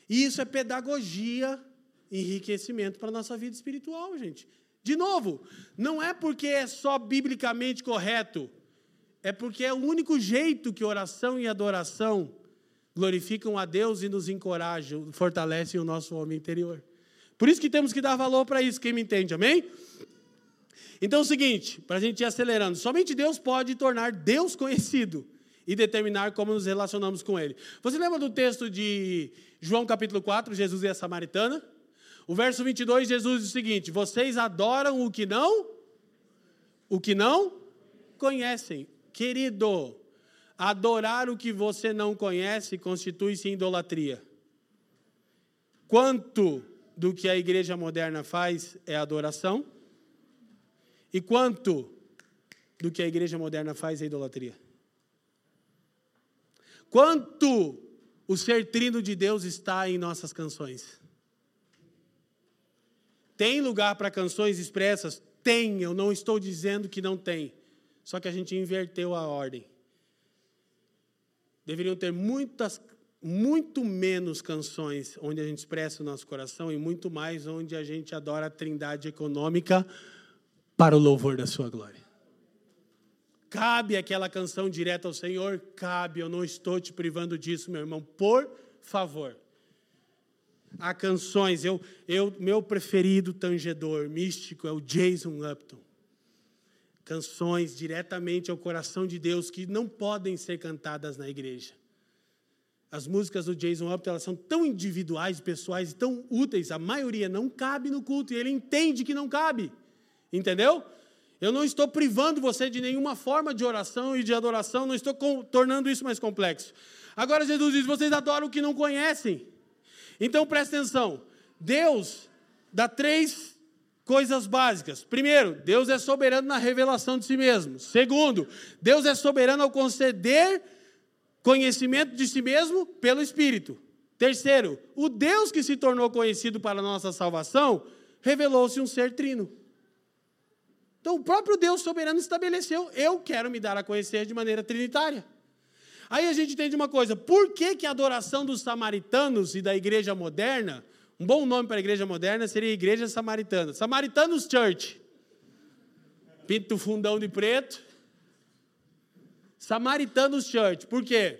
E isso é pedagogia enriquecimento para a nossa vida espiritual, gente. De novo, não é porque é só biblicamente correto, é porque é o único jeito que oração e adoração glorificam a Deus e nos encorajam, fortalecem o nosso homem interior. Por isso que temos que dar valor para isso, quem me entende, amém? Então é o seguinte, para a gente ir acelerando, somente Deus pode tornar Deus conhecido e determinar como nos relacionamos com Ele. Você lembra do texto de João capítulo 4, Jesus e a Samaritana? O verso 22, Jesus diz o seguinte: Vocês adoram o que não? O que não conhecem. Querido, adorar o que você não conhece constitui-se idolatria. Quanto do que a igreja moderna faz é adoração? E quanto do que a igreja moderna faz é idolatria? Quanto o ser trino de Deus está em nossas canções? Tem lugar para canções expressas? Tem, eu não estou dizendo que não tem. Só que a gente inverteu a ordem. Deveriam ter muitas, muito menos canções onde a gente expressa o nosso coração e muito mais onde a gente adora a trindade econômica para o louvor da sua glória. Cabe aquela canção direta ao Senhor? Cabe, eu não estou te privando disso, meu irmão, por favor. Há canções, eu, eu, meu preferido tangedor místico é o Jason Upton. canções diretamente ao coração de Deus que não podem ser cantadas na igreja. As músicas do Jason Upton elas são tão individuais, pessoais e tão úteis, a maioria não cabe no culto e ele entende que não cabe. Entendeu? Eu não estou privando você de nenhuma forma de oração e de adoração, não estou tornando isso mais complexo. Agora Jesus diz: vocês adoram o que não conhecem. Então presta atenção. Deus dá três coisas básicas. Primeiro, Deus é soberano na revelação de si mesmo. Segundo, Deus é soberano ao conceder conhecimento de si mesmo pelo Espírito. Terceiro, o Deus que se tornou conhecido para a nossa salvação revelou-se um ser trino. Então, o próprio Deus soberano estabeleceu: eu quero me dar a conhecer de maneira trinitária. Aí a gente entende uma coisa: por que, que a adoração dos samaritanos e da igreja moderna um bom nome para a igreja moderna seria Igreja Samaritana. Samaritanos Church. Pinto fundão de preto. Samaritanos Church. Por quê?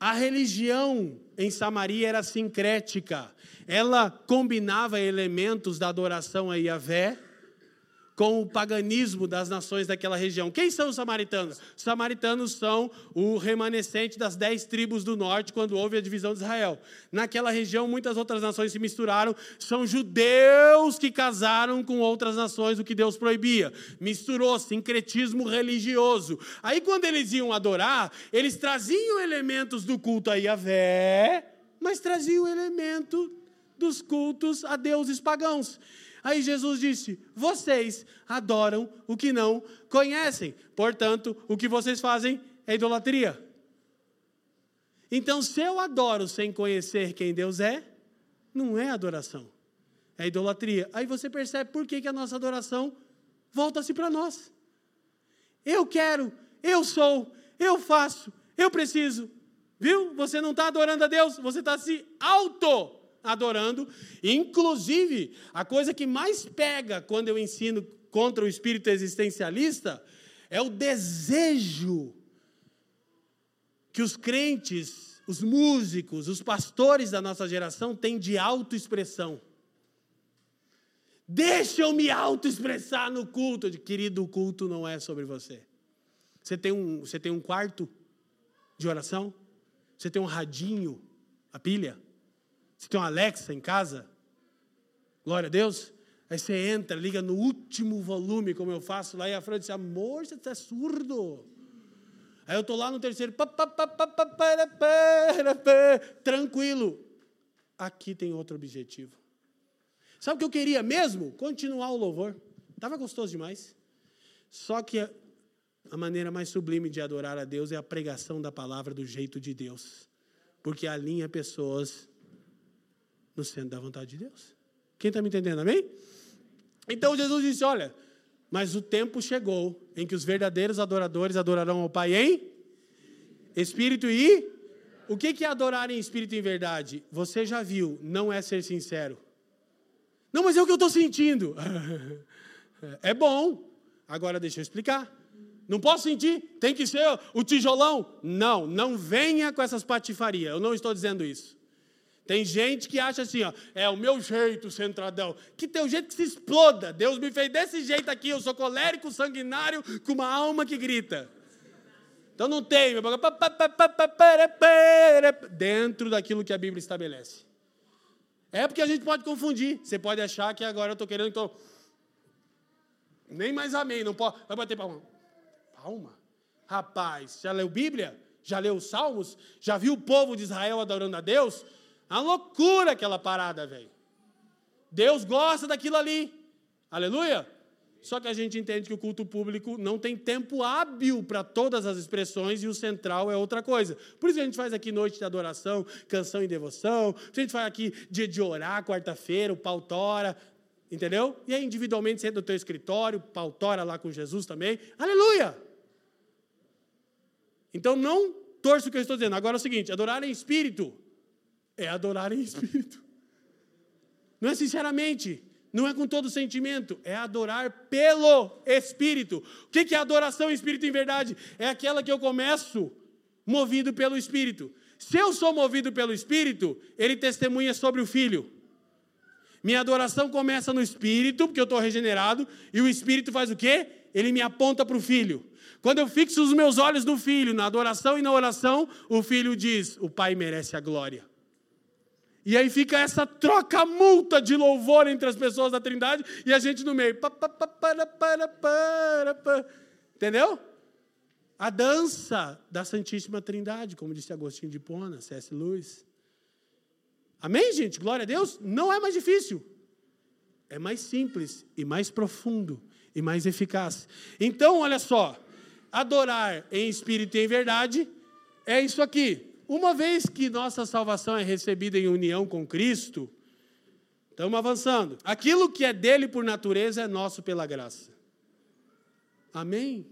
A religião em Samaria era sincrética. Ela combinava elementos da adoração a Yahvé com o paganismo das nações daquela região. Quem são os samaritanos? Os samaritanos são o remanescente das dez tribos do norte, quando houve a divisão de Israel. Naquela região, muitas outras nações se misturaram. São judeus que casaram com outras nações, o que Deus proibia. Misturou sincretismo religioso. Aí, quando eles iam adorar, eles traziam elementos do culto a Yahvé, mas traziam elemento dos cultos a deuses pagãos. Aí Jesus disse: Vocês adoram o que não conhecem, portanto, o que vocês fazem é idolatria. Então, se eu adoro sem conhecer quem Deus é, não é adoração, é idolatria. Aí você percebe por que, que a nossa adoração volta-se para nós. Eu quero, eu sou, eu faço, eu preciso. Viu? Você não está adorando a Deus, você está se auto adorando. Inclusive, a coisa que mais pega quando eu ensino contra o espírito existencialista é o desejo que os crentes, os músicos, os pastores da nossa geração têm de autoexpressão. Deixa eu me autoexpressar no culto. Querido, o culto não é sobre você. Você tem um, você tem um quarto de oração? Você tem um radinho, a pilha? Você tem uma Alexa em casa? Glória a Deus. Aí você entra, liga no último volume, como eu faço lá, e a Fran diz: Amor, você está surdo. Aí eu estou lá no terceiro, tranquilo. Aqui tem outro objetivo. Sabe o que eu queria mesmo? Continuar o louvor. Estava gostoso demais. Só que a maneira mais sublime de adorar a Deus é a pregação da palavra do jeito de Deus. Porque alinha pessoas no centro da vontade de Deus. Quem está me entendendo, amém? Então Jesus disse: Olha, mas o tempo chegou em que os verdadeiros adoradores adorarão ao Pai em espírito e. O que é adorar em espírito e em verdade? Você já viu, não é ser sincero. Não, mas é o que eu estou sentindo. [LAUGHS] é bom. Agora deixa eu explicar. Não posso sentir, tem que ser o tijolão. Não, não venha com essas patifarias. Eu não estou dizendo isso. Tem gente que acha assim, ó, é o meu jeito, centradão. Que teu jeito que se exploda. Deus me fez desse jeito aqui, eu sou colérico, sanguinário, com uma alma que grita. Então não tem. Dentro daquilo que a Bíblia estabelece. É porque a gente pode confundir. Você pode achar que agora eu estou querendo, então. Nem mais amém, não pode. Vai bater palma. Palma? Rapaz, já leu Bíblia? Já leu os Salmos? Já viu o povo de Israel adorando a Deus? Uma loucura aquela parada, velho. Deus gosta daquilo ali. Aleluia? Só que a gente entende que o culto público não tem tempo hábil para todas as expressões e o central é outra coisa. Por isso a gente faz aqui noite de adoração, canção e devoção. A gente faz aqui dia de orar, quarta-feira, o pau tora, entendeu? E aí individualmente você entra no teu escritório, pau tora lá com Jesus também. Aleluia! Então não torço o que eu estou dizendo. Agora é o seguinte, adorar em espírito é adorar em espírito. [LAUGHS] Não é sinceramente, não é com todo sentimento, é adorar pelo Espírito. O que é adoração em espírito em verdade? É aquela que eu começo movido pelo Espírito. Se eu sou movido pelo Espírito, ele testemunha sobre o Filho. Minha adoração começa no Espírito, porque eu estou regenerado, e o Espírito faz o quê? ele me aponta para o filho. Quando eu fixo os meus olhos no filho, na adoração e na oração, o filho diz: O pai merece a glória. E aí fica essa troca multa de louvor entre as pessoas da Trindade e a gente no meio. Entendeu? A dança da Santíssima Trindade, como disse Agostinho de Pona, C.S. Lewis. Amém, gente? Glória a Deus. Não é mais difícil. É mais simples e mais profundo e mais eficaz. Então, olha só. Adorar em espírito e em verdade é isso aqui. Uma vez que nossa salvação é recebida em união com Cristo, estamos avançando. Aquilo que é dele por natureza é nosso pela graça. Amém?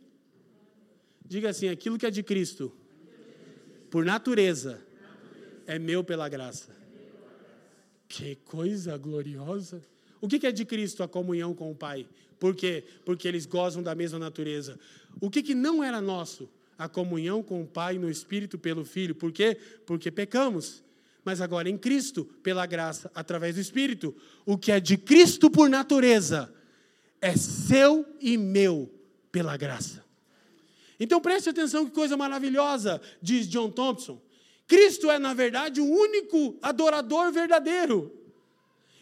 Diga assim: aquilo que é de Cristo, por natureza, é meu pela graça. Que coisa gloriosa! O que é de Cristo a comunhão com o Pai? Por quê? Porque eles gozam da mesma natureza. O que, não era nosso? A comunhão com o Pai no Espírito pelo Filho. Por quê? Porque pecamos. Mas agora em Cristo, pela graça, através do Espírito, o que é de Cristo por natureza é seu e meu pela graça. Então preste atenção que coisa maravilhosa, diz John Thompson. Cristo é, na verdade, o único adorador verdadeiro.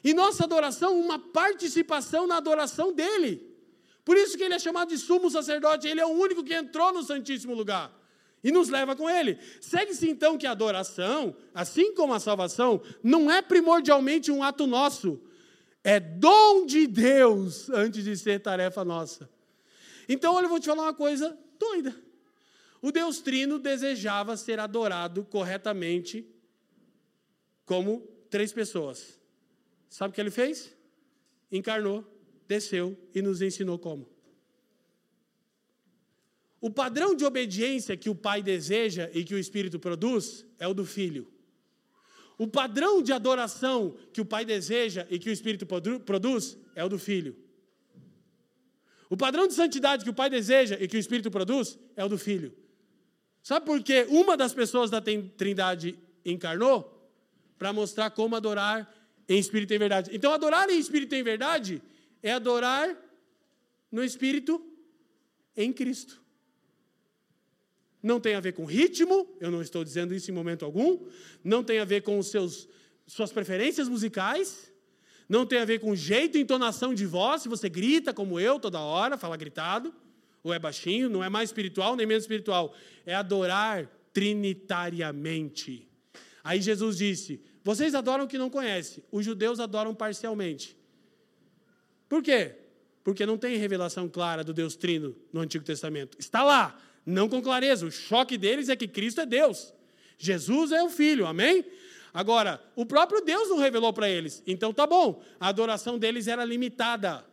E nossa adoração, uma participação na adoração dele. Por isso que ele é chamado de sumo sacerdote, ele é o único que entrou no Santíssimo Lugar e nos leva com ele. Segue-se então que a adoração, assim como a salvação, não é primordialmente um ato nosso, é dom de Deus antes de ser tarefa nossa. Então, olha, eu vou te falar uma coisa doida. O Deus Trino desejava ser adorado corretamente como três pessoas. Sabe o que ele fez? Encarnou desceu e nos ensinou como. O padrão de obediência que o pai deseja e que o espírito produz é o do filho. O padrão de adoração que o pai deseja e que o espírito produz é o do filho. O padrão de santidade que o pai deseja e que o espírito produz é o do filho. Sabe por que uma das pessoas da Trindade encarnou? Para mostrar como adorar em espírito e em verdade. Então, adorar em espírito e em verdade é adorar no Espírito em Cristo. Não tem a ver com ritmo, eu não estou dizendo isso em momento algum. Não tem a ver com os seus, suas preferências musicais. Não tem a ver com jeito entonação de voz, se você grita como eu toda hora, fala gritado, ou é baixinho, não é mais espiritual nem menos espiritual. É adorar trinitariamente. Aí Jesus disse: Vocês adoram o que não conhecem, os judeus adoram parcialmente. Por quê? Porque não tem revelação clara do Deus Trino no Antigo Testamento. Está lá, não com clareza. O choque deles é que Cristo é Deus. Jesus é o Filho, amém? Agora, o próprio Deus não revelou para eles. Então tá bom, a adoração deles era limitada.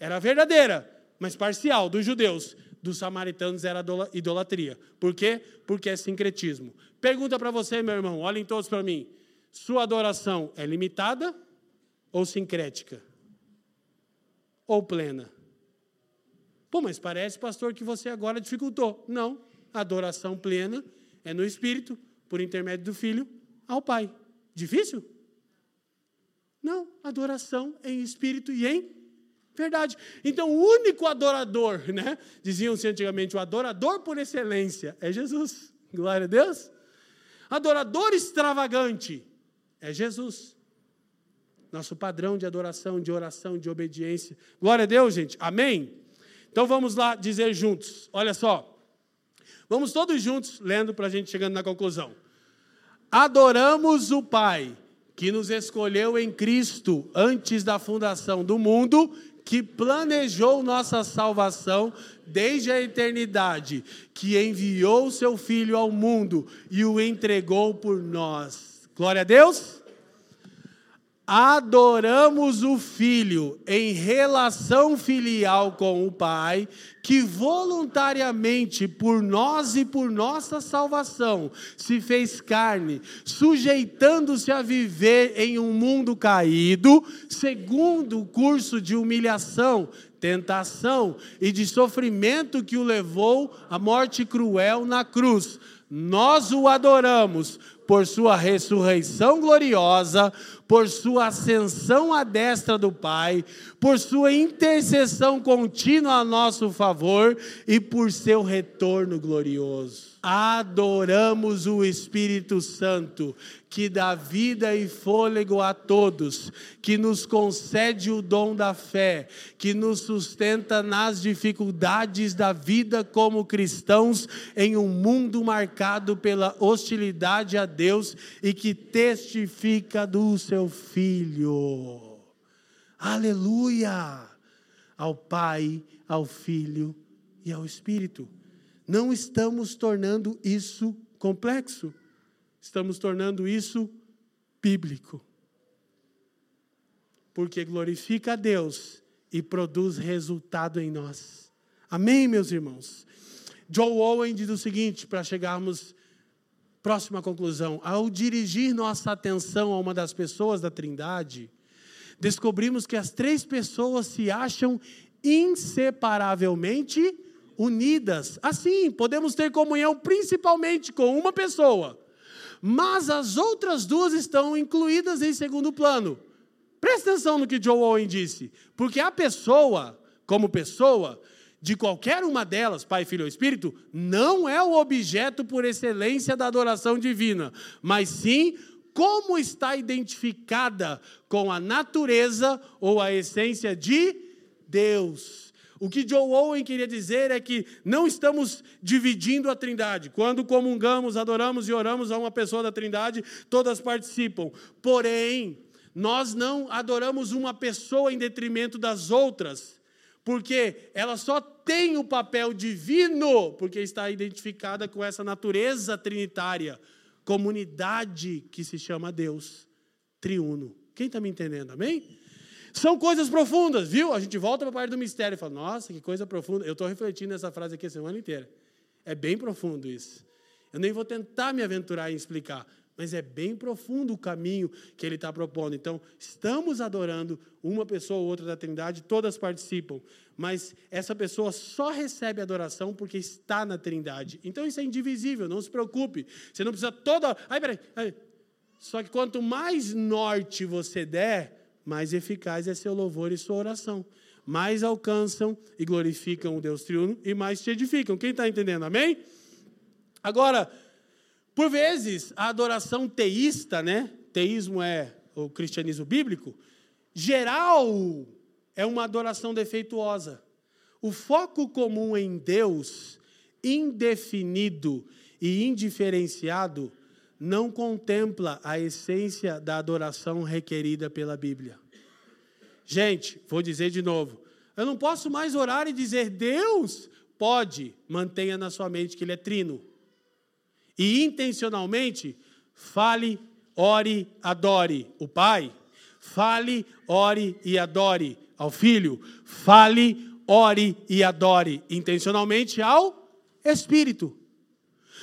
Era verdadeira, mas parcial dos judeus. Dos samaritanos era idolatria. Por quê? Porque é sincretismo. Pergunta para você, meu irmão, olhem todos para mim. Sua adoração é limitada ou sincrética? Ou plena? Pô, mas parece, pastor, que você agora dificultou. Não, adoração plena é no Espírito, por intermédio do Filho, ao Pai. Difícil? Não, adoração em Espírito e em verdade. Então, o único adorador, né? Diziam-se antigamente, o adorador por excelência é Jesus. Glória a Deus. Adorador extravagante é Jesus nosso padrão de adoração, de oração, de obediência. Glória a Deus, gente. Amém? Então vamos lá dizer juntos. Olha só. Vamos todos juntos lendo para a gente chegando na conclusão. Adoramos o Pai que nos escolheu em Cristo antes da fundação do mundo, que planejou nossa salvação desde a eternidade, que enviou seu Filho ao mundo e o entregou por nós. Glória a Deus adoramos o Filho em relação filial com o Pai, que voluntariamente, por nós e por nossa salvação, se fez carne, sujeitando-se a viver em um mundo caído, segundo o curso de humilhação, tentação e de sofrimento que o levou à morte cruel na cruz. Nós o adoramos por sua ressurreição gloriosa, por sua ascensão à destra do Pai, por sua intercessão contínua a nosso favor e por seu retorno glorioso adoramos o Espírito Santo, que dá vida e fôlego a todos, que nos concede o dom da fé, que nos sustenta nas dificuldades da vida como cristãos em um mundo marcado pela hostilidade a Deus e que testifica do seu Filho. Aleluia! Ao Pai, ao Filho e ao Espírito. Não estamos tornando isso complexo, estamos tornando isso bíblico. Porque glorifica a Deus e produz resultado em nós. Amém, meus irmãos? Joe Owen diz o seguinte, para chegarmos próxima conclusão: ao dirigir nossa atenção a uma das pessoas da Trindade, descobrimos que as três pessoas se acham inseparavelmente unidas. Assim, podemos ter comunhão principalmente com uma pessoa, mas as outras duas estão incluídas em segundo plano. Presta atenção no que Joe Owen disse, porque a pessoa, como pessoa, de qualquer uma delas, Pai, Filho ou Espírito, não é o objeto por excelência da adoração divina, mas sim como está identificada com a natureza ou a essência de Deus. O que Joe Owen queria dizer é que não estamos dividindo a Trindade. Quando comungamos, adoramos e oramos a uma pessoa da Trindade, todas participam. Porém, nós não adoramos uma pessoa em detrimento das outras, porque ela só tem o papel divino, porque está identificada com essa natureza trinitária, comunidade que se chama Deus, triuno. Quem está me entendendo? Amém? São coisas profundas, viu? A gente volta para a parte do mistério e fala, nossa, que coisa profunda. Eu estou refletindo nessa frase aqui a semana inteira. É bem profundo isso. Eu nem vou tentar me aventurar em explicar, mas é bem profundo o caminho que ele está propondo. Então, estamos adorando uma pessoa ou outra da Trindade, todas participam, mas essa pessoa só recebe adoração porque está na Trindade. Então, isso é indivisível, não se preocupe. Você não precisa toda. Ai, peraí. Ai. Só que quanto mais norte você der, mais eficaz é seu louvor e sua oração. Mais alcançam e glorificam o Deus triuno e mais te edificam. Quem está entendendo? Amém? Agora, por vezes, a adoração teísta, né? Teísmo é o cristianismo bíblico, geral é uma adoração defeituosa. O foco comum em Deus, indefinido e indiferenciado, não contempla a essência da adoração requerida pela Bíblia. Gente, vou dizer de novo. Eu não posso mais orar e dizer Deus pode, mantenha na sua mente que Ele é trino. E intencionalmente, fale, ore, adore o Pai. Fale, ore e adore ao Filho. Fale, ore e adore intencionalmente ao Espírito.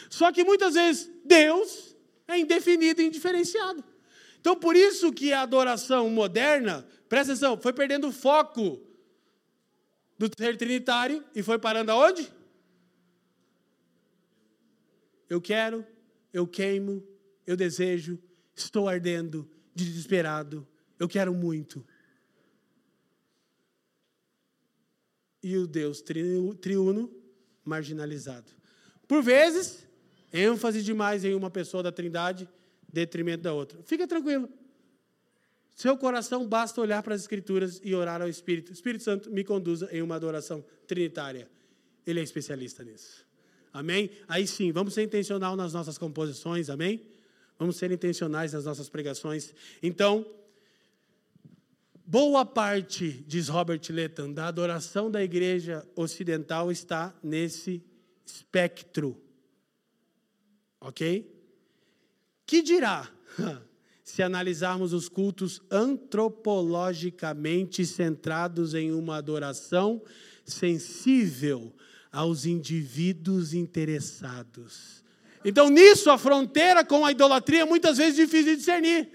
Só que muitas vezes Deus é indefinido e indiferenciado. Então, por isso que a adoração moderna, presta atenção, foi perdendo o foco do ser trinitário e foi parando aonde? Eu quero, eu queimo, eu desejo, estou ardendo, desesperado, eu quero muito. E o Deus triuno marginalizado. Por vezes, ênfase demais em uma pessoa da Trindade, detrimento da outra. Fica tranquilo. Seu coração basta olhar para as Escrituras e orar ao Espírito. Espírito Santo me conduza em uma adoração trinitária. Ele é especialista nisso. Amém? Aí sim, vamos ser intencional nas nossas composições, amém? Vamos ser intencionais nas nossas pregações. Então, boa parte, diz Robert Letton, da adoração da igreja ocidental está nesse espectro Ok? Que dirá [LAUGHS] se analisarmos os cultos antropologicamente centrados em uma adoração sensível aos indivíduos interessados? Então, nisso, a fronteira com a idolatria é muitas vezes difícil de discernir.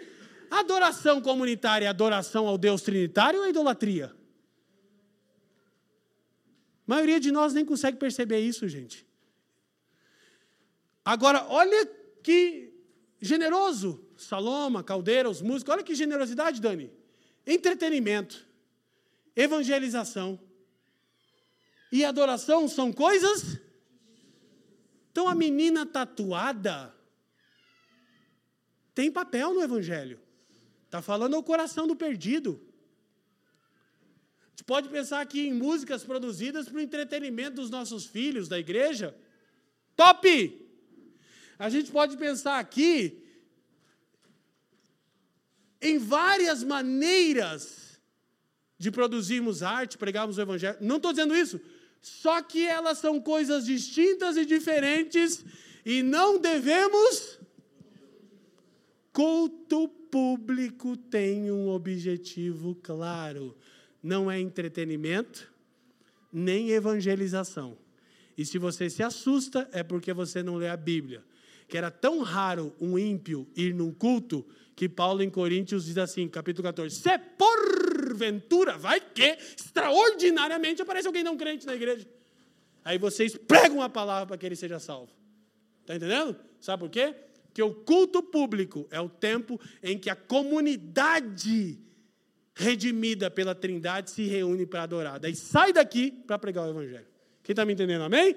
Adoração comunitária é adoração ao Deus trinitário ou é idolatria? A maioria de nós nem consegue perceber isso, gente. Agora, olha que Generoso. Saloma, Caldeira, os músicos. Olha que generosidade, Dani. Entretenimento, evangelização e adoração são coisas. Então a menina tatuada tem papel no Evangelho. Está falando ao coração do perdido. A gente pode pensar aqui em músicas produzidas para o entretenimento dos nossos filhos da igreja. Top! A gente pode pensar aqui em várias maneiras de produzirmos arte, pregarmos o Evangelho. Não estou dizendo isso. Só que elas são coisas distintas e diferentes e não devemos. Culto público tem um objetivo claro: não é entretenimento, nem evangelização. E se você se assusta, é porque você não lê a Bíblia. Que era tão raro um ímpio ir num culto que Paulo em Coríntios diz assim, capítulo 14: Se porventura, vai que extraordinariamente aparece alguém não crente na igreja. Aí vocês pregam a palavra para que ele seja salvo. Está entendendo? Sabe por quê? Que o culto público é o tempo em que a comunidade redimida pela Trindade se reúne para adorar. Daí sai daqui para pregar o Evangelho. Quem está me entendendo? Amém?